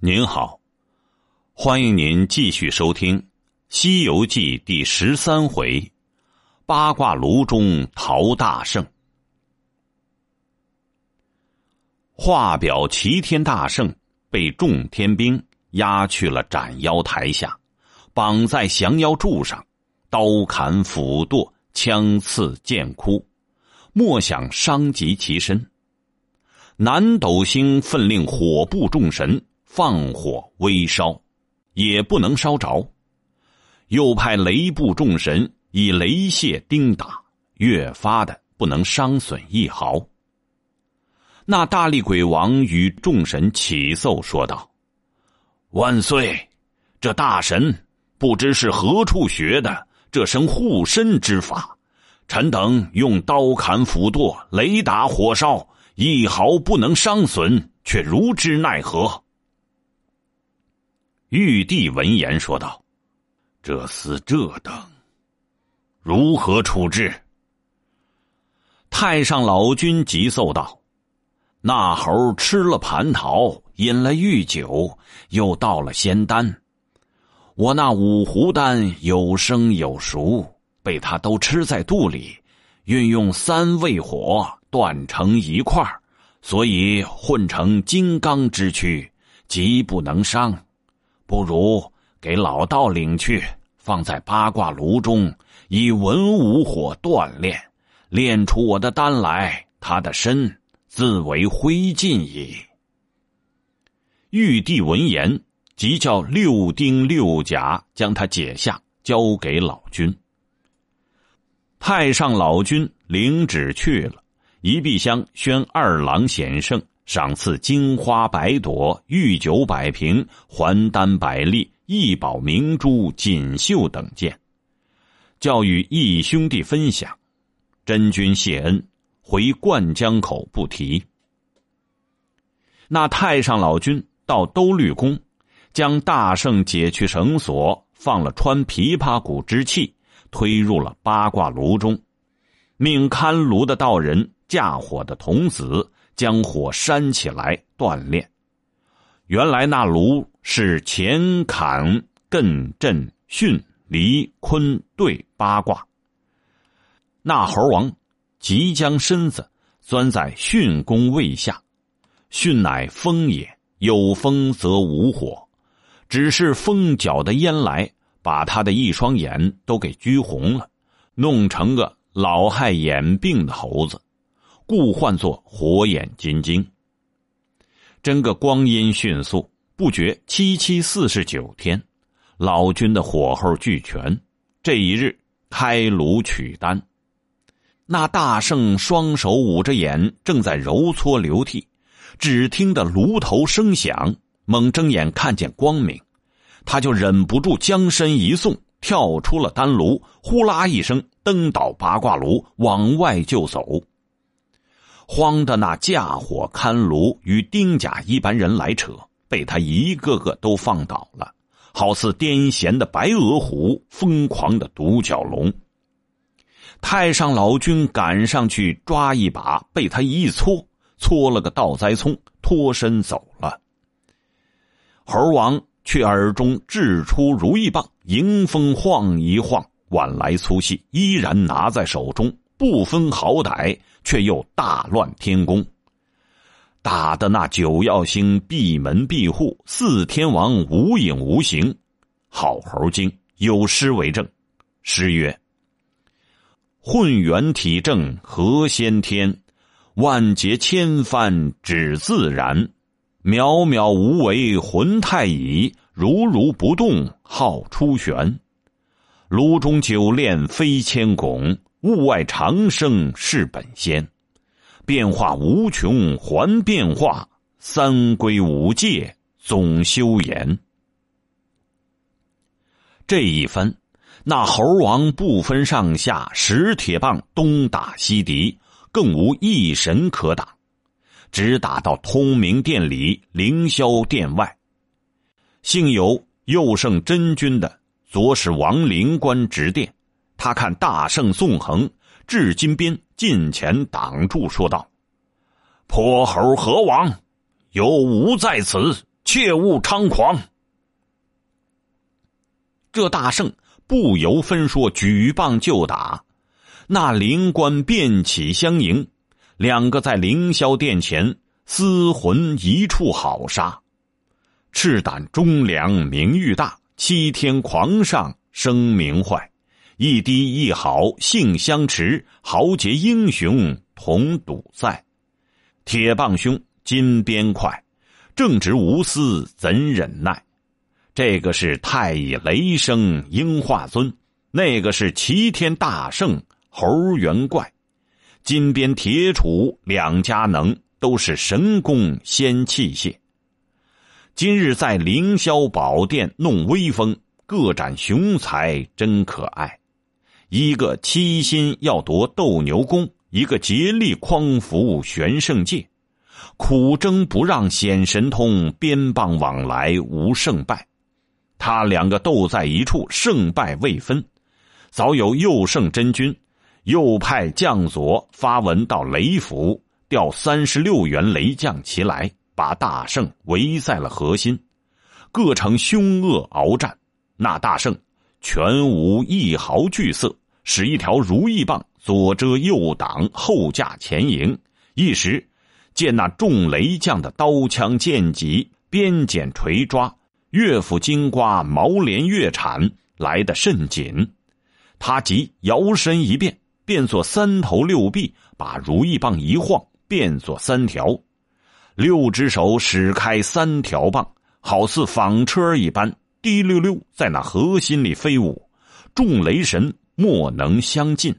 您好，欢迎您继续收听《西游记》第十三回“八卦炉中陶大圣”。画表齐天大圣被众天兵押去了斩妖台下，绑在降妖柱上，刀砍斧剁，枪刺剑哭，莫想伤及其身。南斗星奋令火部众神。放火微烧，也不能烧着。又派雷部众神以雷泄叮打，越发的不能伤损一毫。那大力鬼王与众神起奏说道：“万岁，这大神不知是何处学的这身护身之法，臣等用刀砍斧剁、雷打火烧，一毫不能伤损，却如之奈何？”玉帝闻言说道：“这厮这等，如何处置？”太上老君急奏道：“那猴吃了蟠桃，饮了御酒，又到了仙丹。我那五湖丹有生有熟，被他都吃在肚里，运用三味火断成一块所以混成金刚之躯，极不能伤。”不如给老道领去，放在八卦炉中，以文武火锻炼，炼出我的丹来，他的身自为灰烬矣。玉帝闻言，即叫六丁六甲将他解下，交给老君。太上老君领旨去了，一壁香宣二郎显圣。赏赐金花百朵、玉酒百瓶、还丹百粒、异宝明珠、锦绣等件，教与义兄弟分享。真君谢恩，回灌江口不提。那太上老君到兜率宫，将大圣解去绳索，放了穿琵琶骨之器，推入了八卦炉中，命看炉的道人架火的童子。将火扇起来锻炼。原来那炉是乾坎艮震巽离坤兑八卦。那猴王即将身子钻在巽宫位下，巽乃风也，有风则无火。只是风搅的烟来，把他的一双眼都给拘红了，弄成个老害眼病的猴子。故唤作火眼金睛。真个光阴迅速，不觉七七四十九天，老君的火候俱全。这一日开炉取丹，那大圣双手捂着眼，正在揉搓流涕。只听得炉头声响，猛睁眼看见光明，他就忍不住将身一送，跳出了丹炉，呼啦一声登倒八卦炉，往外就走。慌的那架火看炉与丁甲一般人来扯，被他一个个都放倒了，好似癫痫的白额虎，疯狂的独角龙。太上老君赶上去抓一把，被他一搓，搓了个倒栽葱，脱身走了。猴王却耳中掷出如意棒，迎风晃一晃，晚来粗细依然拿在手中。不分好歹，却又大乱天宫，打的那九曜星闭门闭户，四天王无影无形。好猴精有诗为证，诗曰：“混元体正何先天，万劫千帆只自然。渺渺无为魂太乙，如如不动号出玄。炉中九炼飞千拱。”物外长生是本仙，变化无穷还变化，三归五戒总修言。这一番，那猴王不分上下，使铁棒东打西敌，更无一神可挡，直打到通明殿里凌霄殿外。幸有右圣真君的左使王灵官执殿。他看大圣纵横至金边近前挡住，说道：“泼猴何王，有吾在此，切勿猖狂！”这大圣不由分说，举棒就打。那灵官便起相迎，两个在凌霄殿前厮魂一处好杀。赤胆忠良名誉大，欺天狂上声名坏。一低一好性相持，豪杰英雄同赌赛。铁棒凶，金鞭快，正直无私怎忍耐？这个是太乙雷声应化尊，那个是齐天大圣猴元怪。金鞭铁杵两家能，都是神功仙器械。今日在凌霄宝殿弄威风，各展雄才，真可爱。一个七心要夺斗牛宫，一个竭力匡扶玄圣界，苦争不让显神通，鞭棒往来无胜败。他两个斗在一处，胜败未分。早有右圣真君，又派将佐发文到雷府，调三十六员雷将齐来，把大圣围在了核心，各呈凶恶鏖战。那大圣。全无一毫惧色，使一条如意棒左遮右挡，后架前迎。一时，见那众雷将的刀枪剑戟、鞭锏锤抓、乐斧金瓜、毛连月铲来得甚紧。他即摇身一变，变作三头六臂，把如意棒一晃，变作三条。六只手使开三条棒，好似纺车一般。滴溜溜在那核心里飞舞，众雷神莫能相近。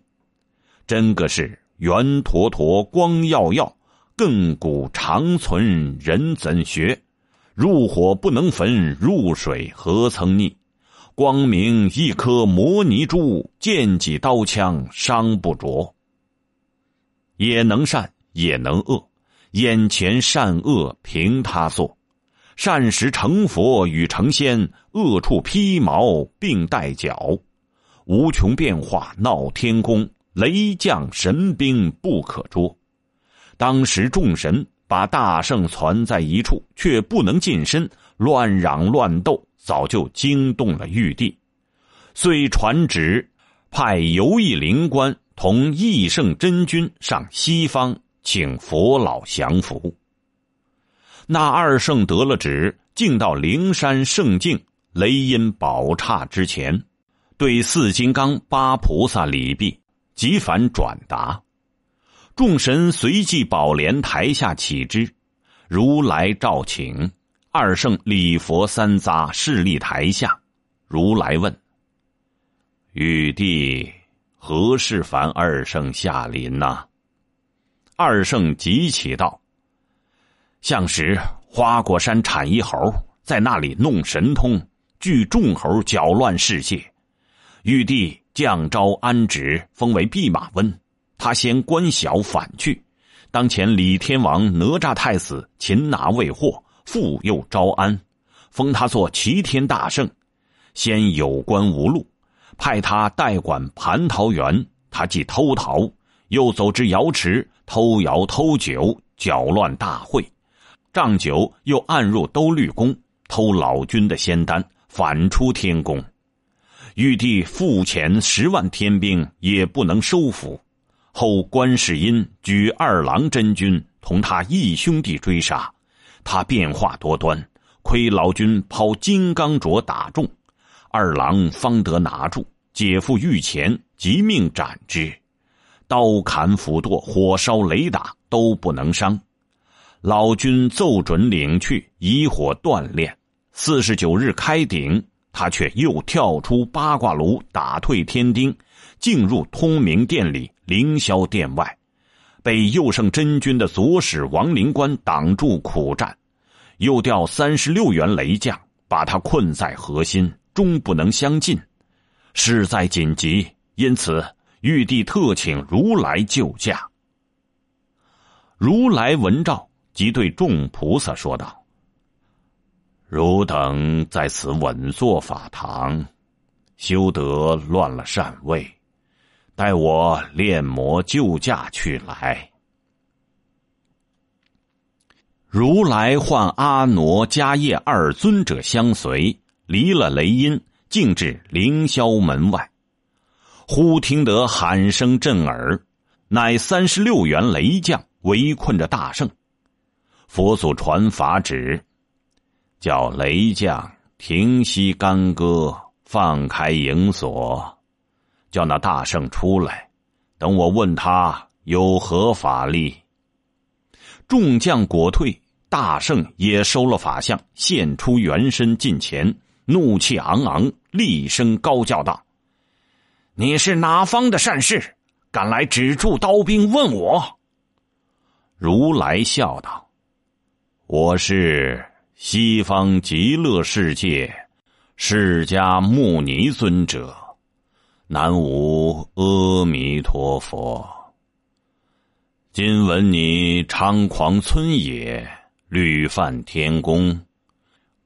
真个是圆坨坨光耀耀，亘古长存人怎学？入火不能焚，入水何曾溺？光明一颗摩尼珠，剑戟刀枪伤不着。也能善也能恶，眼前善恶凭他做。善时成佛与成仙，恶处披毛并带角，无穷变化闹天宫，雷将神兵不可捉。当时众神把大圣攒在一处，却不能近身，乱嚷乱斗，早就惊动了玉帝，遂传旨派游艺灵官同义圣真君上西方，请佛老降服。那二圣得了旨，竟到灵山圣境雷音宝刹之前，对四金刚八菩萨礼毕，即凡转达。众神随即宝莲台下起之，如来召请二圣礼佛三匝，势立台下。如来问：“玉帝何事烦二圣下临呐？”二圣急起道。向时花果山产一猴，在那里弄神通，聚众猴搅乱世界。玉帝降诏安旨，封为弼马温。他先官小反去。当前李天王哪吒太子擒拿未获，复又招安，封他做齐天大圣。先有官无禄，派他代管蟠桃园。他既偷桃，又走至瑶池偷瑶偷酒，搅乱大会。仗酒又暗入兜率宫偷老君的仙丹，反出天宫。玉帝付遣十万天兵也不能收服。后观世音举二郎真君同他义兄弟追杀，他变化多端，亏老君抛金刚镯打中，二郎方得拿住，解赴御前，即命斩之。刀砍斧剁，火烧雷打，都不能伤。老君奏准领去，以火锻炼。四十九日开鼎，他却又跳出八卦炉，打退天丁，进入通明殿里凌霄殿外，被右圣真君的左使王灵官挡住苦战，又调三十六员雷将，把他困在核心，终不能相进。事在紧急，因此玉帝特请如来救驾。如来闻诏。即对众菩萨说道：“汝等在此稳坐法堂，修得乱了禅位，待我炼魔救驾去来。”如来唤阿傩、迦叶二尊者相随，离了雷音，径至凌霄门外。忽听得喊声震耳，乃三十六员雷将围困着大圣。佛祖传法旨，叫雷将停息干戈，放开营锁，叫那大圣出来。等我问他有何法力。众将果退，大圣也收了法相，现出原身近前，怒气昂昂，厉声高叫道。你是哪方的善士，敢来止住刀兵？问我。如来笑道：“我是西方极乐世界释迦牟尼尊者，南无阿弥陀佛。今闻你猖狂村野，屡犯天宫，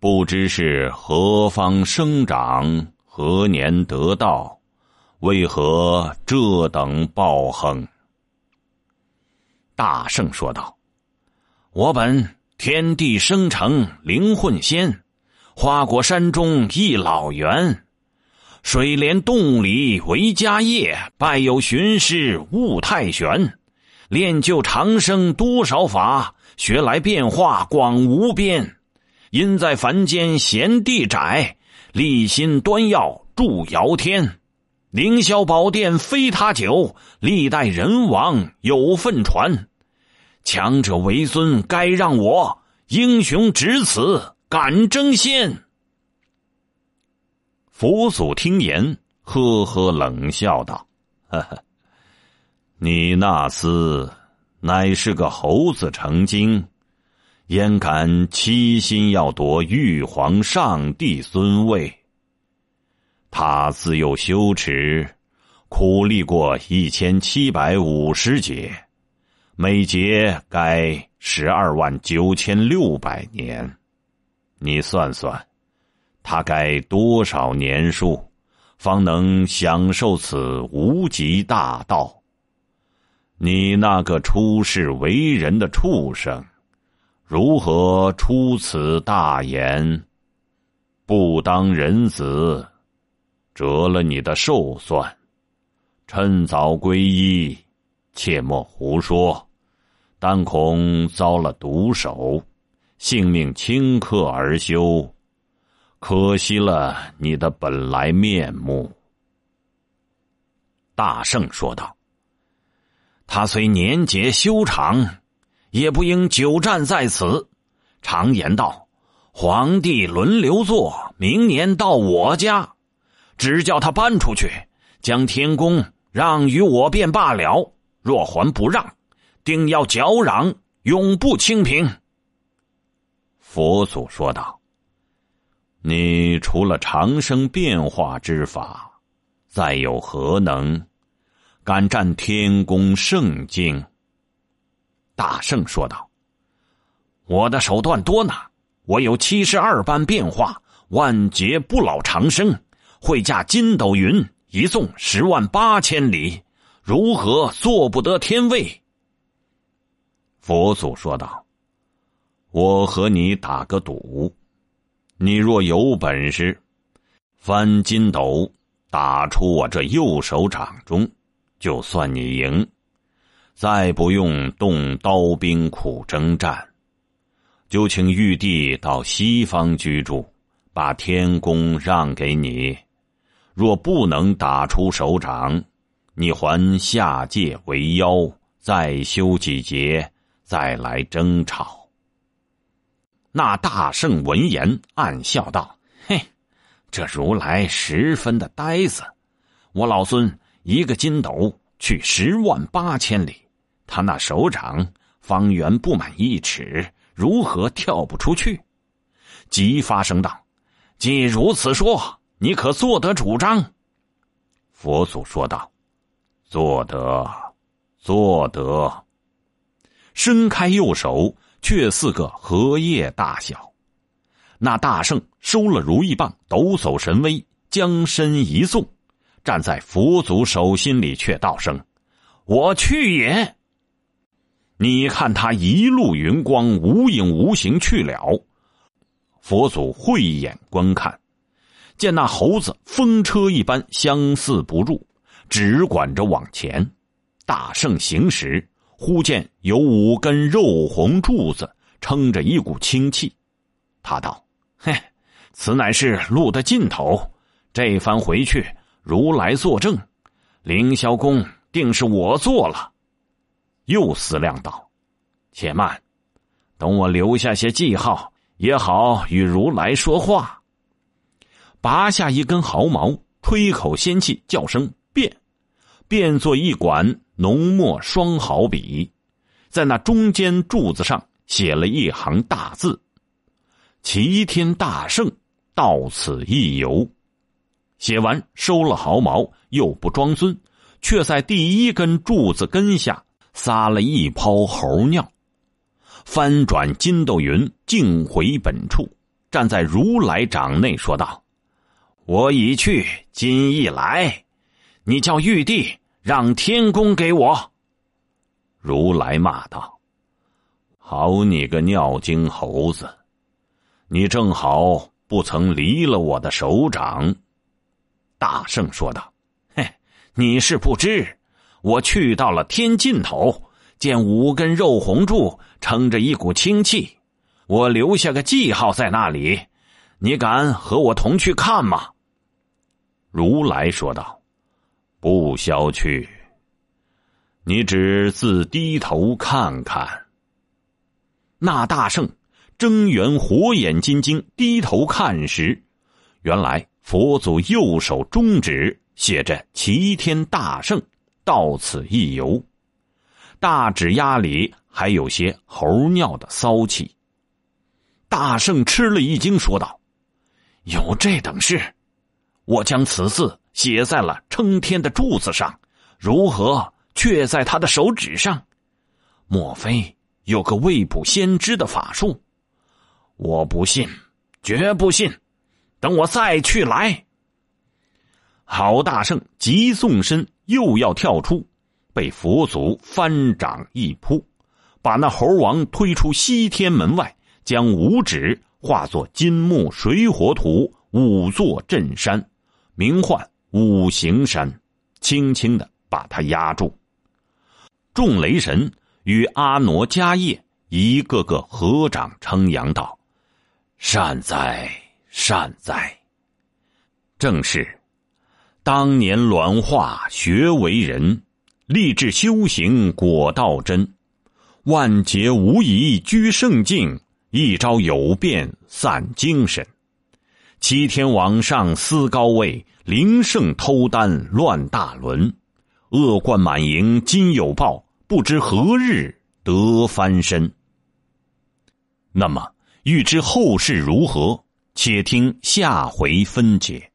不知是何方生长，何年得道？”为何这等暴横？大圣说道：“我本天地生成灵混仙，花果山中一老猿，水帘洞里为家业，拜有寻师悟太玄，练就长生多少法，学来变化广无边。因在凡间闲地窄，立心端要助尧天。”凌霄宝殿非他久，历代人王有份传。强者为尊，该让我英雄只此敢争先。佛祖听言，呵呵冷笑道：“呵呵，你那厮乃是个猴子成精，焉敢欺心要夺玉皇上帝尊位？”他自幼修持，苦历过一千七百五十劫，每劫该十二万九千六百年。你算算，他该多少年数，方能享受此无极大道？你那个出世为人的畜生，如何出此大言？不当人子！折了你的寿算，趁早皈依，切莫胡说，但恐遭了毒手，性命顷刻而休，可惜了你的本来面目。大圣说道：“他虽年节修长，也不应久战在此。常言道，皇帝轮流坐，明年到我家。”只叫他搬出去，将天宫让与我便罢了。若还不让，定要搅嚷，永不清平。佛祖说道：“你除了长生变化之法，再有何能敢占天宫圣境？”大圣说道：“我的手段多呢，我有七十二般变化，万劫不老长生。”会驾筋斗云，一纵十万八千里，如何做不得天位？佛祖说道：“我和你打个赌，你若有本事，翻筋斗打出我这右手掌中，就算你赢，再不用动刀兵苦征战，就请玉帝到西方居住，把天宫让给你。”若不能打出手掌，你还下界为妖，再修几劫，再来争吵。那大圣闻言暗笑道：“嘿，这如来十分的呆子。我老孙一个筋斗去十万八千里，他那手掌方圆不满一尺，如何跳不出去？”即发声道：“既如此说。”你可做得主张？佛祖说道：“做得，做得。”伸开右手，却似个荷叶大小。那大圣收了如意棒，抖擞神威，将身一纵，站在佛祖手心里，却道声：“我去也。”你看他一路云光，无影无形去了。佛祖慧眼观看，见那猴子风车一般相似不入，只管着往前。大圣行时，忽见有五根肉红柱子撑着一股清气。他道：“嘿，此乃是路的尽头。这番回去，如来作证，凌霄宫定是我做了。”又思量道：“且慢，等我留下些记号，也好与如来说话。”拔下一根毫毛，吹口仙气，叫声“变”，变作一管浓墨双毫笔，在那中间柱子上写了一行大字：“齐天大圣到此一游。”写完，收了毫毛，又不装孙，却在第一根柱子根下。撒了一泡猴尿，翻转筋斗云，径回本处，站在如来掌内，说道：“我已去，今亦来。你叫玉帝让天宫给我。”如来骂道：“好你个尿精猴子！你正好不曾离了我的手掌。”大圣说道：“嘿，你是不知。”我去到了天尽头，见五根肉红柱撑着一股清气，我留下个记号在那里，你敢和我同去看吗？如来说道：“不消去，你只自低头看看。”那大圣睁圆火眼金睛低头看时，原来佛祖右手中指写着“齐天大圣”。到此一游，大指丫里还有些猴尿的骚气。大圣吃了一惊，说道：“有这等事？我将此字写在了撑天的柱子上，如何却在他的手指上？莫非有个未卜先知的法术？我不信，绝不信！等我再去来。”郝，大圣急纵身。又要跳出，被佛祖翻掌一扑，把那猴王推出西天门外，将五指化作金木水火土五座镇山，名唤五行山，轻轻的把他压住。众雷神与阿傩迦叶一个个合掌称扬道：“善哉，善哉！”正是。当年卵化学为人，立志修行果道真。万劫无疑居圣境，一朝有变散精神。齐天王上思高位，灵圣偷丹乱大伦。恶贯满盈今有报，不知何日得翻身。那么欲知后事如何，且听下回分解。